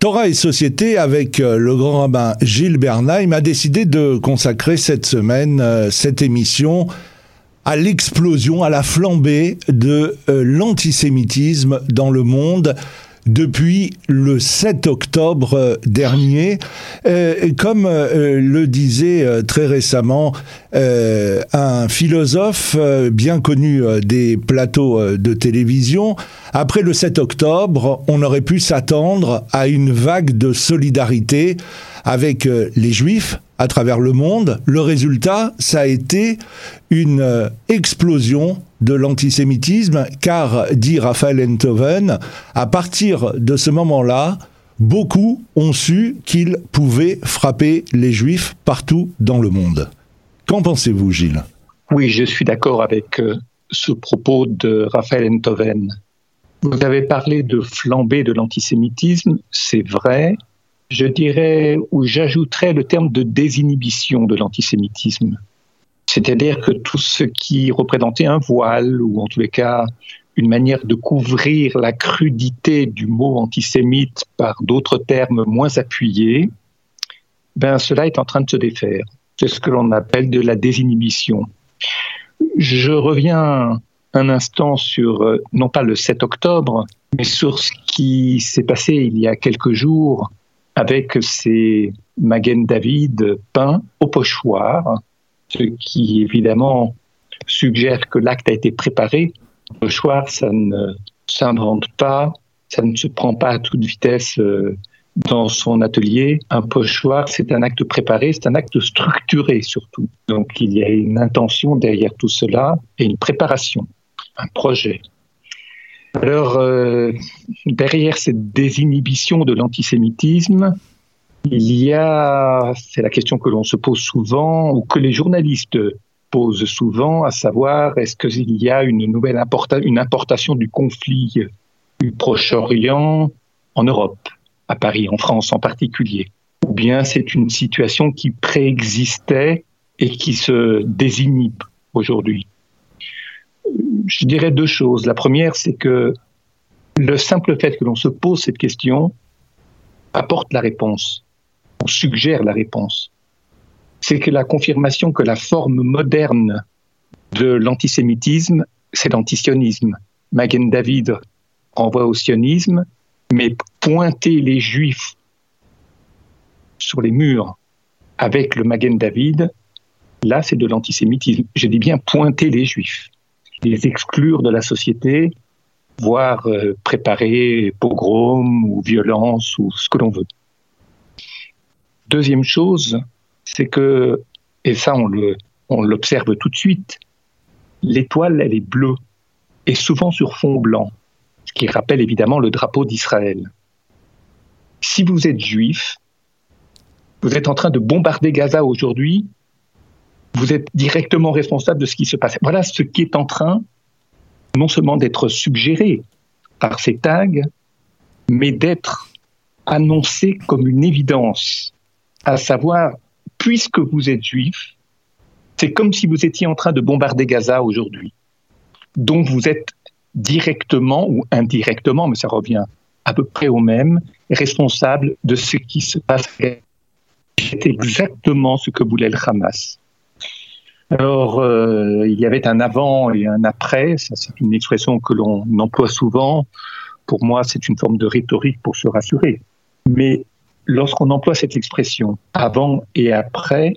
Torah et Société, avec euh, le grand rabbin Gilles Bernheim, a décidé de consacrer cette semaine, euh, cette émission, à l'explosion, à la flambée de euh, l'antisémitisme dans le monde depuis le 7 octobre dernier. Comme le disait très récemment un philosophe bien connu des plateaux de télévision, après le 7 octobre, on aurait pu s'attendre à une vague de solidarité avec les juifs à travers le monde. Le résultat, ça a été une explosion de l'antisémitisme, car, dit Raphaël Enthoven, à partir de ce moment-là, beaucoup ont su qu'ils pouvaient frapper les juifs partout dans le monde. Qu'en pensez-vous, Gilles? Oui, je suis d'accord avec euh, ce propos de Raphaël Enthoven. Vous avez parlé de flambée de l'antisémitisme, c'est vrai. Je dirais, ou j'ajouterais le terme de désinhibition de l'antisémitisme. C'est-à-dire que tout ce qui représentait un voile, ou en tous les cas une manière de couvrir la crudité du mot antisémite par d'autres termes moins appuyés, ben cela est en train de se défaire. C'est ce que l'on appelle de la désinhibition. Je reviens un instant sur, euh, non pas le 7 octobre, mais sur ce qui s'est passé il y a quelques jours avec ces Magen David peints au pochoir ce qui évidemment suggère que l'acte a été préparé. Le choix, ça ne s'invente pas, ça ne se prend pas à toute vitesse euh, dans son atelier. Un pochoir, c'est un acte préparé, c'est un acte structuré surtout. Donc il y a une intention derrière tout cela et une préparation, Alors, euh, derrière cette désinhibition de l'antisémitisme, il y a, c'est la question que l'on se pose souvent, ou que les journalistes posent souvent, à savoir est-ce qu'il y a une nouvelle importation du conflit du Proche-Orient en Europe, à Paris, en France en particulier, ou bien c'est une situation qui préexistait et qui se désinhibe aujourd'hui? Je dirais deux choses. La première, c'est que le simple fait que l'on se pose cette question apporte la réponse on suggère la réponse. C'est que la confirmation que la forme moderne de l'antisémitisme, c'est l'antisionisme. Magen David renvoie au sionisme, mais pointer les juifs sur les murs avec le Magen David, là c'est de l'antisémitisme. Je dis bien pointer les juifs, les exclure de la société, voire euh, préparer pogrom ou violence ou ce que l'on veut. Deuxième chose, c'est que, et ça on le, on l'observe tout de suite, l'étoile elle est bleue et souvent sur fond blanc, ce qui rappelle évidemment le drapeau d'Israël. Si vous êtes juif, vous êtes en train de bombarder Gaza aujourd'hui, vous êtes directement responsable de ce qui se passe. Voilà ce qui est en train non seulement d'être suggéré par ces tags, mais d'être annoncé comme une évidence à savoir, puisque vous êtes juif, c'est comme si vous étiez en train de bombarder Gaza aujourd'hui. Donc vous êtes directement ou indirectement, mais ça revient à peu près au même, responsable de ce qui se passe. C'est exactement ce que voulait le Hamas. Alors, euh, il y avait un avant et un après, c'est une expression que l'on emploie souvent. Pour moi, c'est une forme de rhétorique pour se rassurer. Mais lorsqu'on emploie cette expression avant et après,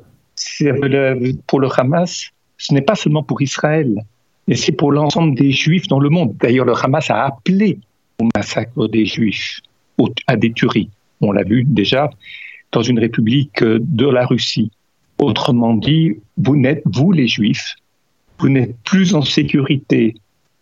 pour le Hamas, ce n'est pas seulement pour Israël, mais c'est pour l'ensemble des Juifs dans le monde. D'ailleurs, le Hamas a appelé au massacre des Juifs, à des tueries. On l'a vu déjà dans une république de la Russie. Autrement dit, vous n'êtes, vous les Juifs, vous n'êtes plus en sécurité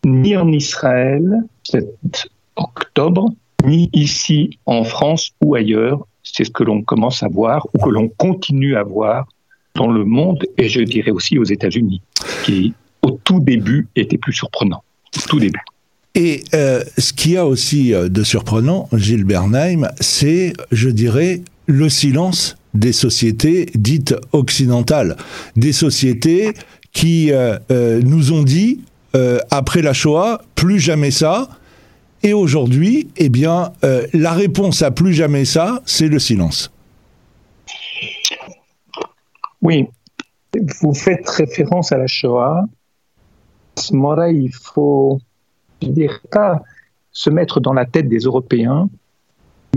ni en Israël, cet octobre, ni ici en France ou ailleurs, c'est ce que l'on commence à voir ou que l'on continue à voir dans le monde et je dirais aussi aux États-Unis, qui au tout début était plus surprenant. Tout début. Et euh, ce qu'il y a aussi euh, de surprenant, Gilles Bernheim, c'est, je dirais, le silence des sociétés dites occidentales, des sociétés qui euh, nous ont dit, après la Shoah, plus jamais ça, Et aujourd'hui, eh bien, euh, la réponse à plus jamais ça, c'est le silence. Oui, vous faites référence à la Shoah. À il faut, pas se mettre dans la tête des Européens,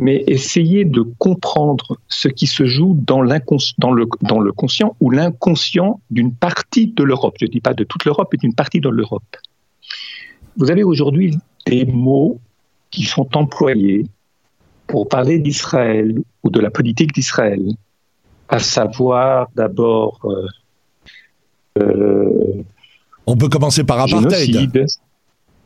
mais essayer de comprendre ce qui se joue dans, dans, le, dans le conscient ou l'inconscient d'une partie de l'Europe. Je ne dis pas de toute l'Europe, mais d'une partie de l'Europe. Vous avez aujourd'hui des mots qui sont employés pour parler d'Israël ou de la politique d'Israël, à savoir d'abord. Euh, euh, On peut commencer par apartheid.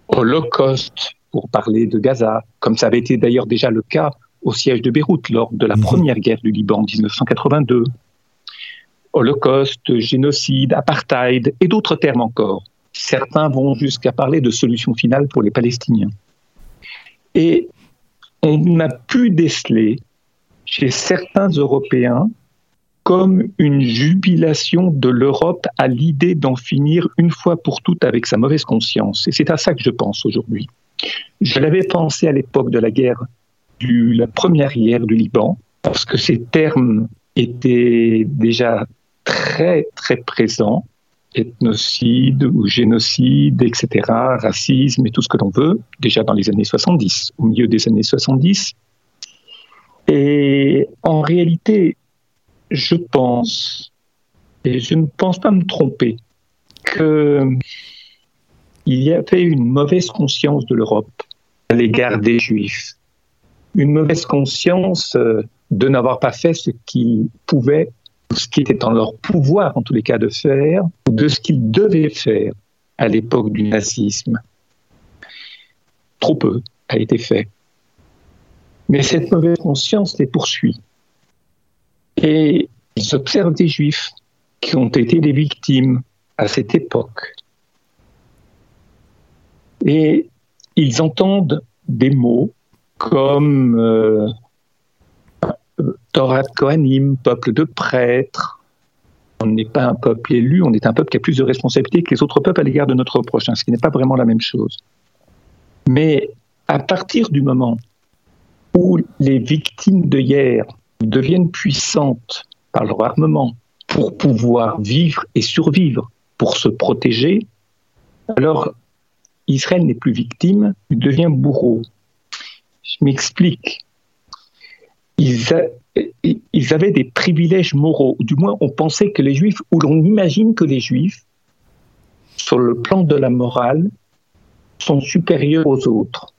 Holocauste, pour parler de Gaza, comme ça avait été d'ailleurs déjà le cas au siège de Beyrouth lors de la mhm. première guerre du Liban en 1982. Holocauste, génocide, apartheid et d'autres termes encore. Certains vont jusqu'à parler de solution finale pour les Palestiniens. Et on a pu déceler chez certains Européens comme une jubilation de l'Europe à l'idée d'en finir une fois pour toutes avec sa mauvaise conscience. Et c'est à ça que je pense aujourd'hui. Je l'avais pensé à l'époque de la guerre, de la première guerre du Liban, parce que ces termes étaient déjà très, très présents ethnocide ou génocide, etc., racisme et tout ce que l'on veut, déjà dans les années 70, au milieu des années 70. Et en réalité, je pense, et je ne pense pas me tromper, que il y avait une mauvaise conscience de l'Europe à l'égard des Juifs, une mauvaise conscience euh, de n'avoir pas fait ce qu'ils pouvaient, ce qui était en leur pouvoir en tous les cas de faire, de ce qu'ils devaient faire à l'époque du nazisme. Trop peu a été fait. Mais cette mauvaise conscience les poursuit. Et ils observent des juifs qui ont été des victimes à cette époque et ils entendent des mots comme euh, Torah Kohanim, peuple de prêtres. On n'est pas un peuple élu, on est un peuple qui a plus de responsabilités que les autres peuples à l'égard de notre prochain, ce qui n'est pas vraiment la même chose. Mais à partir du moment où les victimes de hier deviennent puissantes par leur armement pour pouvoir vivre et survivre, pour se protéger, alors Israël n'est plus victime, il devient bourreau. Je m'explique. Ils, avaient des privilèges moraux, du moins on pensait que les juifs, ou l'on imagine que les juifs, sur le plan de la morale, sont supérieurs aux autres.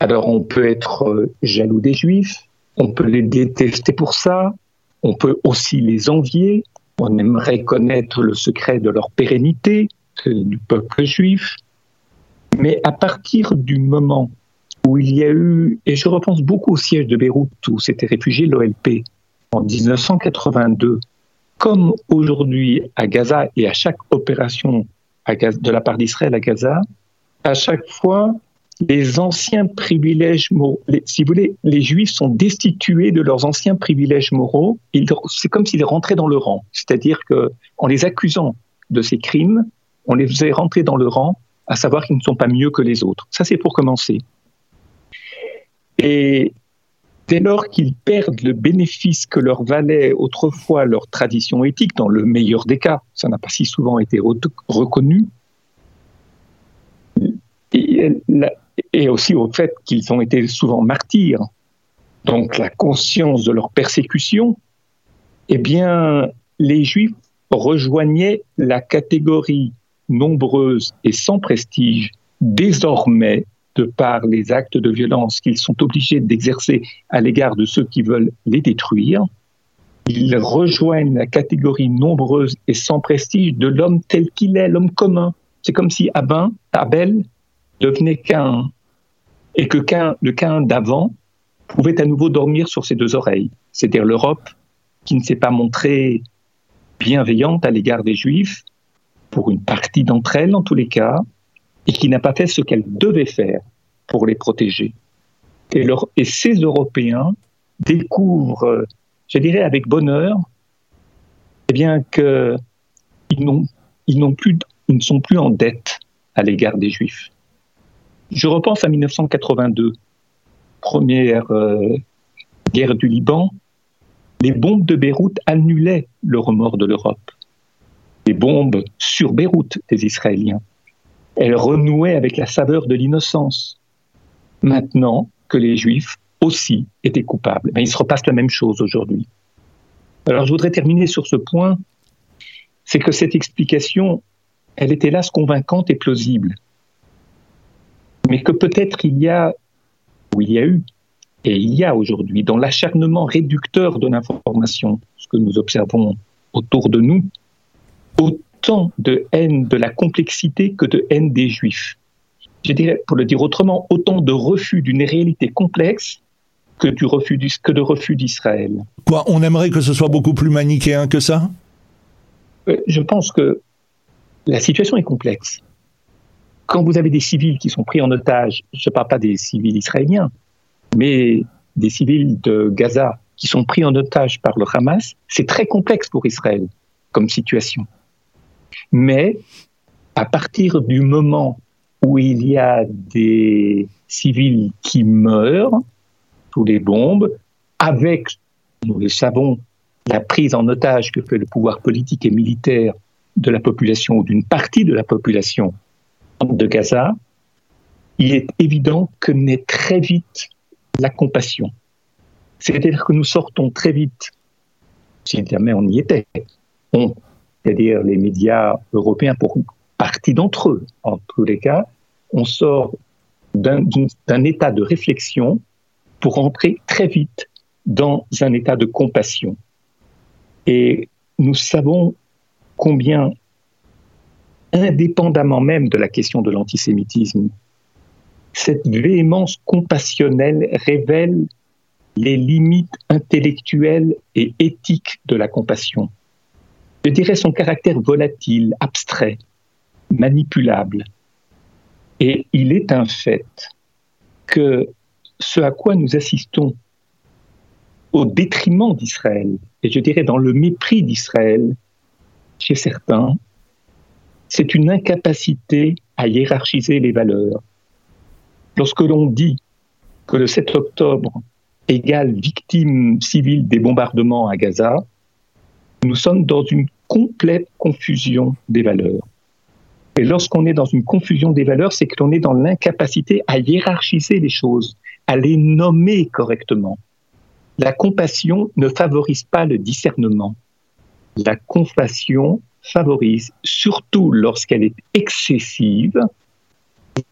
Alors on peut être euh, jaloux des juifs, on peut les détester pour ça, on peut aussi les envier, on aimerait connaître le secret de leur pérennité, du peuple juif, mais à partir du moment où il y a eu, et je repense beaucoup au siège de Beyrouth où s'était réfugié l'OLP en 1982, comme aujourd'hui à Gaza et à chaque opération de la part d'Israël à Gaza, à chaque fois, les anciens privilèges moraux, si vous voulez, les Juifs sont destitués de leurs anciens privilèges moraux. C'est comme s'ils rentraient dans le rang. C'est-à-dire qu'en les accusant de ces crimes, on les faisait rentrer dans le rang à savoir qu'ils ne sont pas mieux que les autres. Ça, c'est pour commencer. Et dès lors qu'ils perdent le bénéfice que leur valait autrefois leur tradition éthique, dans le meilleur des cas, ça n'a pas si souvent été reconnu, et aussi au fait qu'ils ont été souvent martyrs, donc la conscience de leur persécution, eh bien, les Juifs rejoignaient la catégorie nombreuses et sans prestige, désormais, de par les actes de violence qu'ils sont obligés d'exercer à l'égard de ceux qui veulent les détruire, ils rejoignent la catégorie nombreuse et sans prestige de l'homme tel qu'il est, l'homme commun. C'est comme si Abin, Abel devenait qu'un et que le qu'un d'avant pouvait à nouveau dormir sur ses deux oreilles. C'est-à-dire l'Europe qui ne s'est pas montrée bienveillante à l'égard des Juifs, pour une partie d'entre elles en tous les cas, et qui n'a pas fait ce qu'elle devait faire pour les protéger. Et, ces Européens découvrent, je dirais avec bonheur, eh bien que ils n'ont, ils n'ont plus, ils ne sont plus en dette à l'égard des Juifs. Je repense à 1982, première euh, guerre du Liban. Les bombes de Beyrouth annulaient le remords de l'Europe. Les bombes sur Beyrouth des Israéliens. Elles renouaient avec la saveur de l'innocence. Maintenant que les Juifs aussi étaient coupables, ben, il se repasse la même chose aujourd'hui. Alors je voudrais terminer sur ce point, c'est que cette explication, elle est hélas convaincante et plausible, mais que peut-être il y a, ou il y a eu, et il y a aujourd'hui, dans l'acharnement réducteur de l'information, ce que nous observons autour de nous, autant de haine de la complexité que de haine des juifs. Je dirais, pour le dire autrement, autant de refus d'une réalité complexe que, du refus que de refus d'Israël. Quoi, on aimerait que ce soit beaucoup plus manichéen que ça? Euh, Je pense que la situation est complexe. Quand vous avez des civils qui sont pris en otage, je ne parle pas des civils israéliens, mais des civils de Gaza qui sont pris en otage par le Hamas, c'est très complexe pour Israël comme situation. Mais à partir du moment où il y a des civils qui meurent sous les bombes, avec, nous le savons, la prise en otage que fait le pouvoir politique et militaire de la population ou d'une partie de la population de Gaza, il est évident que naît très vite la compassion. C'est-à-dire que nous sortons très vite, si jamais on y était, c'est-à-dire les médias européens pour partie d'entre eux, en tous les cas, on sort d'un état de réflexion pour entrer très vite dans un état de compassion. Et nous savons combien, indépendamment même de la question de l'antisémitisme, cette véhémence compassionnelle révèle les limites intellectuelles et éthiques de la compassion. Je dirais son caractère volatile, abstrait, manipulable. Et il est un fait que ce à quoi nous assistons au détriment d'Israël, et je dirais dans le mépris d'Israël chez certains, c'est une incapacité à hiérarchiser les valeurs. Lorsque l'on dit que le 7 octobre égale victime civile des bombardements à Gaza, nous sommes dans une complète confusion des valeurs. Et lorsqu'on est dans une confusion des valeurs, c'est que l'on est dans l'incapacité à hiérarchiser les choses, à les nommer correctement. La compassion ne favorise pas le discernement. La compassion favorise, surtout lorsqu'elle est excessive,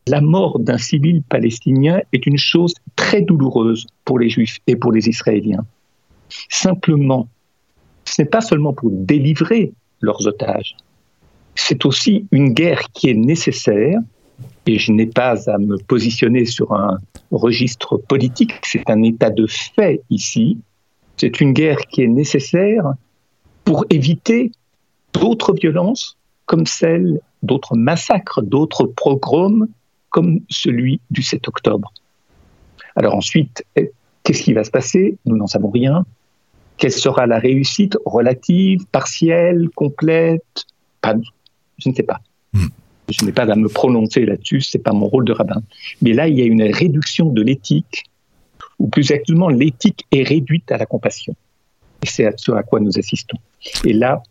la mort d'un civil palestinien est une chose très douloureuse pour les juifs et pour les israéliens. Simplement, ce n'est pas seulement pour délivrer leurs otages, c'est aussi une guerre qui est nécessaire, et je n'ai pas à me positionner sur un registre politique, c'est un état de fait ici, c'est une guerre qui est nécessaire pour éviter d'autres violences comme celle d'autres massacres, d'autres pogroms comme celui du 7 octobre. Alors ensuite, qu'est-ce qui va se passer? Nous n'en savons rien. Quelle sera la réussite relative, partielle, complète? Je ne sais pas. Hmm. Je n'ai pas à me prononcer là-dessus, c'est pas mon rôle de rabbin. Mais là, il y a une réduction de l'éthique, ou plus exactement, l'éthique est réduite à la compassion. Et c'est à ce à quoi nous assistons. Et là,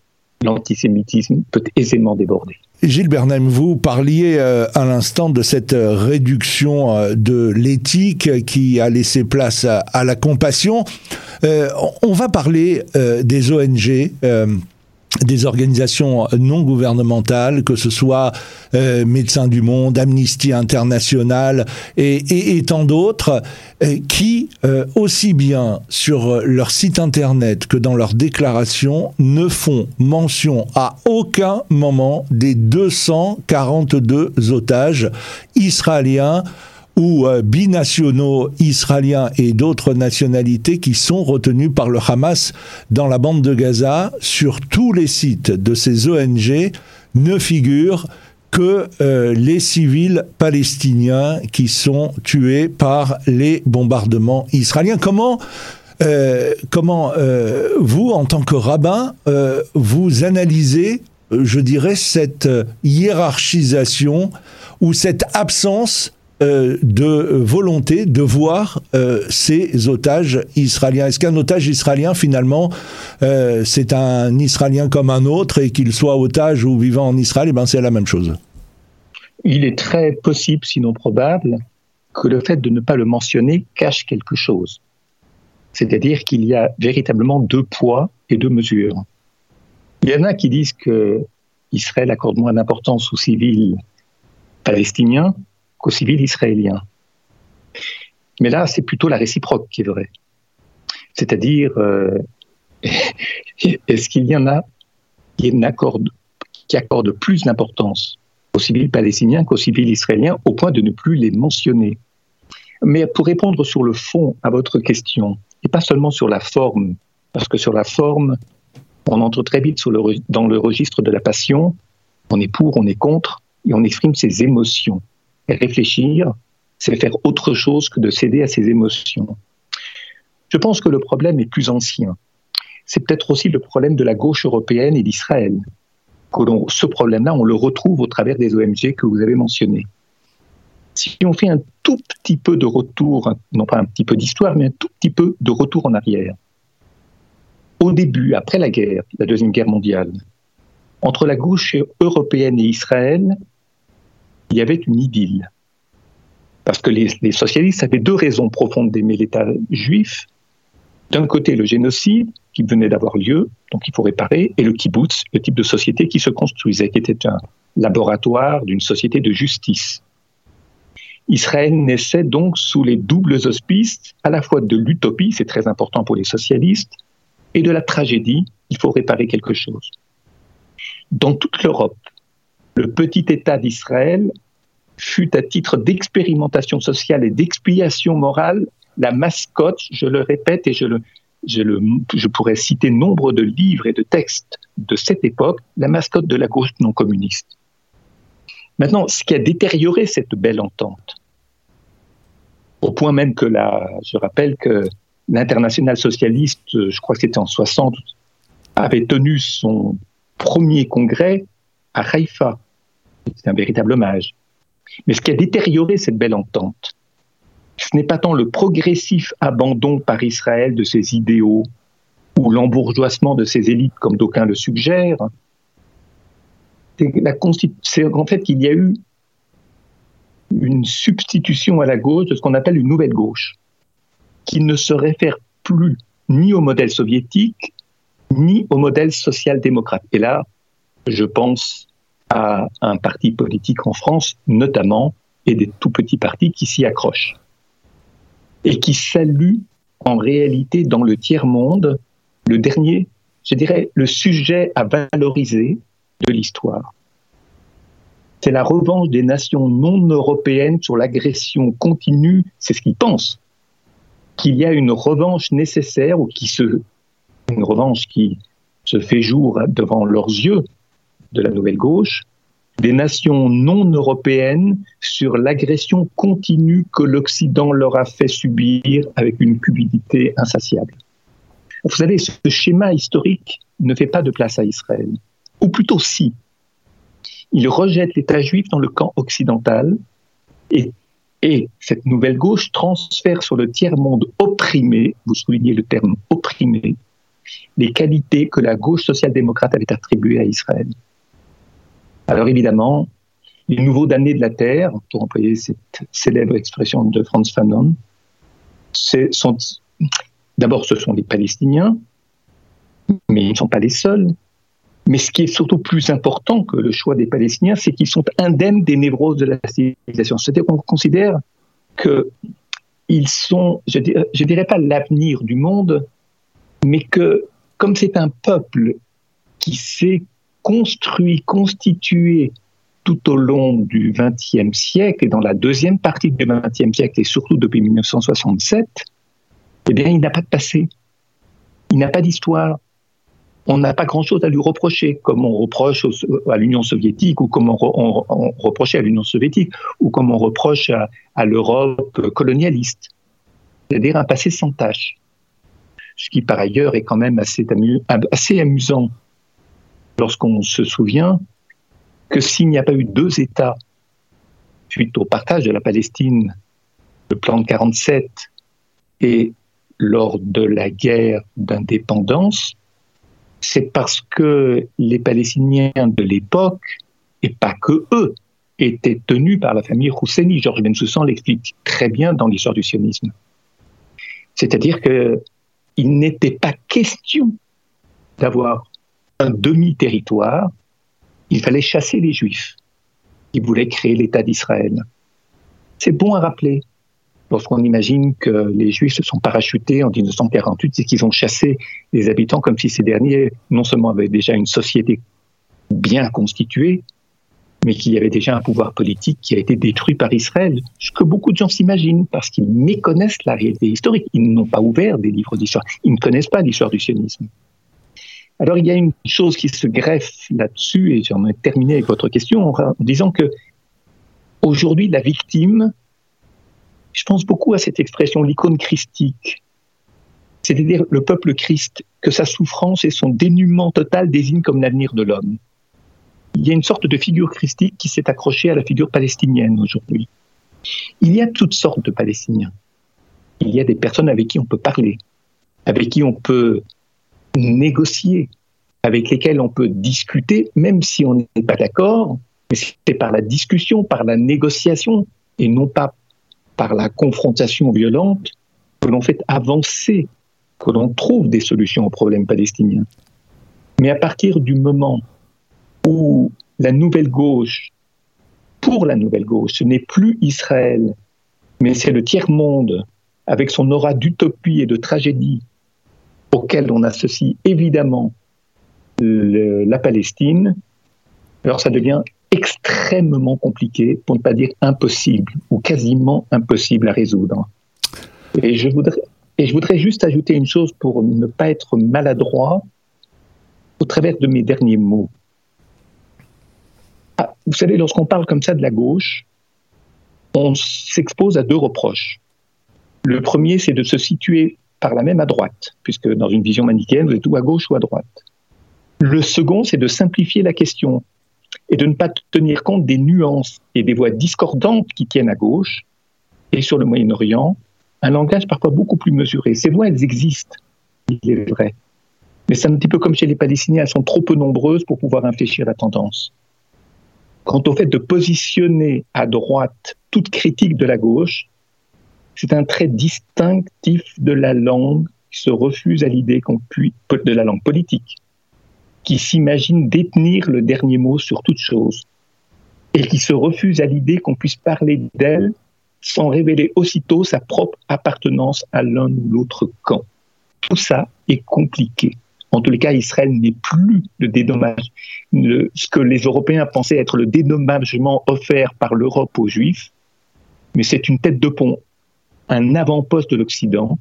l'antisémitisme peut aisément déborder. Gilles Bernheim, vous parliez euh, à l'instant de cette euh, réduction euh, de l'éthique qui a laissé place à, la compassion. On va parler des ONG des organisations non gouvernementales, que ce soit euh, Médecins du Monde, Amnesty International et, tant d'autres, euh, qui, euh, aussi bien sur leur site internet que dans leurs déclarations, ne font mention à aucun moment des 242 otages israéliens ou euh, binationaux israéliens et d'autres nationalités qui sont retenus par le Hamas dans la bande de Gaza, sur tous les sites de ces ONG, ne figurent que euh, les civils palestiniens qui sont tués par les bombardements israéliens. Comment euh, comment vous, en tant que rabbin, vous analysez, je dirais, cette hiérarchisation ou cette absence euh, de volonté de voir euh, ces otages israéliens. Est-ce qu'un otage israélien, finalement, euh, c'est un Israélien comme un autre et qu'il soit otage ou vivant en Israël, eh ben c'est la même chose Il est très possible, sinon probable, que le fait de ne pas le mentionner cache quelque chose. C'est-à-dire qu'il y a véritablement deux poids et deux mesures. Il y en a qui disent que Israël accorde moins d'importance aux civils palestiniens qu'aux civils israéliens. Mais là, c'est plutôt la réciproque qui est vraie. C'est-à-dire, euh, est-ce qu'il y en a qui accordent, qui accordent plus d'importance aux civils palestiniens qu'aux civils israéliens, au point de ne plus les mentionner? Mais pour répondre sur le fond à votre question, et pas seulement sur la forme, parce que sur la forme, on entre très vite dans le registre de la passion, on est pour, on est contre, et on exprime ses émotions. Réfléchir, c'est faire autre chose que de céder à ses émotions. Je pense que le problème est plus ancien. C'est peut-être aussi le problème de la gauche européenne et d'Israël. Ce problème-là, on le retrouve au travers des OMG que vous avez mentionnés. Si on fait un tout petit peu de retour, non pas un petit peu d'histoire, mais un tout petit peu de retour en arrière, au début, après la guerre, la Deuxième Guerre mondiale, entre la gauche européenne et Israël, il y avait une idylle. Parce que les, socialistes avaient deux raisons profondes d'aimer l'État juif. D'un côté, le génocide qui venait d'avoir lieu, donc il faut réparer, et le kibbutz, le type de société qui se construisait, qui était un laboratoire d'une société de justice. Israël naissait donc sous les doubles auspices, à la fois de l'utopie, c'est très important pour les socialistes, et de la tragédie, il faut réparer quelque chose. Dans toute l'Europe, le petit État d'Israël fut à titre d'expérimentation sociale et d'expiation morale la mascotte, je le répète et je, pourrais citer nombre de livres et de textes de cette époque, la mascotte de la gauche non communiste. Maintenant, ce qui a détérioré cette belle entente, au point même que la, je rappelle que l'international socialiste, je crois que c'était en 60, avait tenu son premier congrès à Haïfa. C'est un véritable hommage. Mais ce qui a détérioré cette belle entente, ce n'est pas tant le progressif abandon par Israël de ses idéaux ou l'embourgeoisement de ses élites, comme d'aucuns le suggèrent, c'est en fait qu'il y a eu une substitution à la gauche de ce qu'on appelle une nouvelle gauche, qui ne se réfère plus ni au modèle soviétique, ni au modèle social-démocrate. Et là, je pense à un parti politique en France, notamment, et des tout petits partis qui s'y accrochent. Et qui saluent en réalité dans le tiers-monde le dernier, je dirais, le sujet à valoriser de l'histoire. C'est la revanche des nations non européennes sur l'agression continue, c'est ce qu'ils pensent, qu'il y a une revanche nécessaire ou qui se, une revanche qui se fait jour devant leurs yeux de la nouvelle gauche, des nations non européennes sur l'agression continue que l'Occident leur a fait subir avec une cupidité insatiable. Vous savez, ce schéma historique ne fait pas de place à Israël. Ou plutôt si. Il rejette l'État juif dans le camp occidental et, et cette nouvelle gauche transfère sur le tiers-monde opprimé, vous soulignez le terme opprimé, les qualités que la gauche social-démocrate avait attribuées à Israël. Alors évidemment, les nouveaux damnés de la terre, pour employer cette célèbre expression de Franz Fanon, sont d'abord ce sont les Palestiniens, mais ils ne sont pas les seuls. Mais ce qui est surtout plus important que le choix des Palestiniens, c'est qu'ils sont indemnes des névroses de la civilisation. C'est-à-dire qu'on considère qu'ils sont, je dirais, je dirais pas l'avenir du monde, mais que comme c'est un peuple qui s'est construit, constitué tout au long du XXe siècle et dans la deuxième partie du XXe siècle et surtout depuis 1967, eh bien, il n'a pas de passé. Il n'a pas d'histoire. On n'a pas grand-chose à lui reprocher, comme on reproche à l'Union soviétique ou comme on, reprochait à l'Union soviétique ou comme on reproche à, l'Europe colonialiste. C'est-à-dire un passé sans tâche. Ce qui, par ailleurs, est quand même assez amusant lorsqu'on se souvient que s'il n'y a pas eu deux États suite au partage de la Palestine, le plan de 47, et lors de la guerre d'indépendance, c'est parce que les Palestiniens de l'époque, et pas que eux, étaient tenus par la famille Husseini. Georges Bensoussan l'explique très bien dans l'histoire du sionisme. C'est-à-dire qu'il n'était pas question d'avoir un demi-territoire, il fallait chasser les Juifs qui voulaient créer l'État d'Israël. C'est bon à rappeler. Lorsqu'on imagine que les Juifs se sont parachutés en 1948, c'est qu'ils ont chassé les habitants comme si ces derniers, non seulement avaient déjà une société bien constituée, mais qu'il y avait déjà un pouvoir politique qui a été détruit par Israël. Ce que beaucoup de gens s'imaginent parce qu'ils méconnaissent la réalité historique. Ils n'ont pas ouvert des livres d'histoire. Ils ne connaissent pas l'histoire du sionisme. Alors il y a une chose qui se greffe là-dessus, et j'en ai terminé avec votre question en disant que aujourd'hui la victime, je pense beaucoup à cette expression, l'icône christique, c'est-à-dire le peuple Christ, que sa souffrance et son dénuement total désignent comme l'avenir de l'homme. Il y a une sorte de figure christique qui s'est accrochée à la figure palestinienne aujourd'hui. Il y a toutes sortes de Palestiniens. Il y a des personnes avec qui on peut parler, avec qui on peut négocier, avec lesquels on peut discuter, même si on n'est pas d'accord, mais c'est par la discussion, par la négociation, et non pas par la confrontation violente, que l'on fait avancer, que l'on trouve des solutions aux problèmes palestiniens. Mais à partir du moment où la nouvelle gauche, pour la nouvelle gauche, ce n'est plus Israël, mais c'est le tiers-monde, avec son aura d'utopie et de tragédie, auquel on associe évidemment la Palestine, alors ça devient extrêmement compliqué, pour ne pas dire impossible, ou quasiment impossible à résoudre. Et je voudrais, juste ajouter une chose pour ne pas être maladroit au travers de mes derniers mots. Ah, vous savez, lorsqu'on parle comme ça de la gauche, on s'expose à deux reproches. Le premier, c'est de se situer par la même à droite, puisque dans une vision manichéenne, vous êtes ou à gauche ou à droite. Le second, c'est de simplifier la question et de ne pas tenir compte des nuances et des voix discordantes qui tiennent à gauche et sur le Moyen-Orient, un langage parfois beaucoup plus mesuré. Ces voix, elles existent, il est vrai. Mais c'est un petit peu comme chez les Palestiniens, elles sont trop peu nombreuses pour pouvoir infléchir la tendance. Quant au fait de positionner à droite toute critique de la gauche, c'est un trait distinctif de la langue qui se refuse à l'idée qu'on puisse, de la langue politique, qui s'imagine détenir le dernier mot sur toute chose, et qui se refuse à l'idée qu'on puisse parler d'elle sans révéler aussitôt sa propre appartenance à l'un ou l'autre camp. Tout ça est compliqué. En tous les cas, Israël n'est plus le dédommage, ce que les Européens pensaient être le dédommagement offert par l'Europe aux Juifs, mais c'est une tête de pont un avant-poste de l'Occident,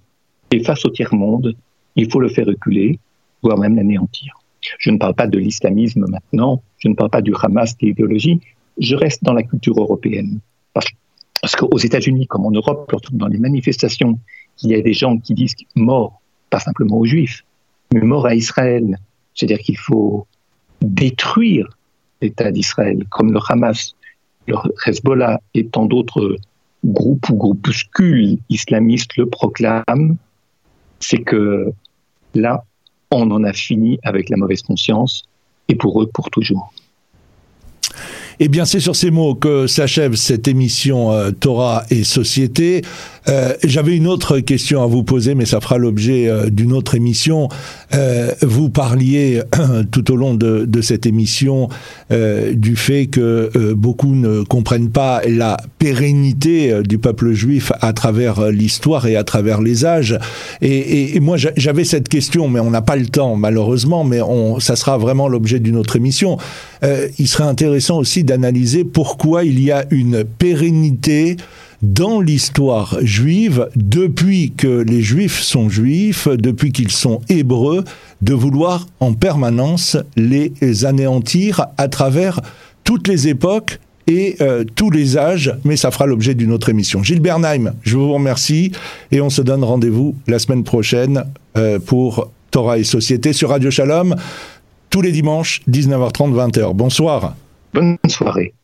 et face au tiers-monde, il faut le faire reculer, voire même l'anéantir. Je ne parle pas de l'islamisme maintenant, je ne parle pas du Hamas, l'idéologie, je reste dans la culture européenne. Parce, qu'aux États-Unis, comme en Europe, dans les manifestations, il y a des gens qui disent mort, pas simplement aux Juifs, mais mort à Israël. C'est-à-dire qu'il faut détruire l'État d'Israël, comme le Hamas, le Hezbollah et tant d'autres groupe ou groupuscule islamiste le proclame, c'est que là, on en a fini avec la mauvaise conscience, et pour eux, pour toujours. Eh bien, c'est sur ces mots que s'achève cette émission euh, Torah et Société. Euh, J'avais une autre question à vous poser, mais ça fera l'objet euh, d'une autre émission. Euh, vous parliez tout au long de, de cette émission euh, du fait que beaucoup ne comprennent pas la pérennité du peuple juif à travers l'histoire et à travers les âges. Et, et, et moi, j'avais cette question, mais on n'a pas le temps, malheureusement, mais on, ça sera vraiment l'objet d'une autre émission. Il serait intéressant aussi d'analyser pourquoi il y a une pérennité dans l'histoire juive, depuis que les juifs sont juifs, depuis qu'ils sont hébreux, de vouloir en permanence les anéantir à travers toutes les époques et euh, tous les âges, mais ça fera l'objet d'une autre émission. Gilles Bernheim, je vous remercie et on se donne rendez-vous la semaine prochaine euh, pour Torah et Société sur Radio Shalom, tous les dimanches, 19h30, 20h. Bonsoir. Bonne soirée.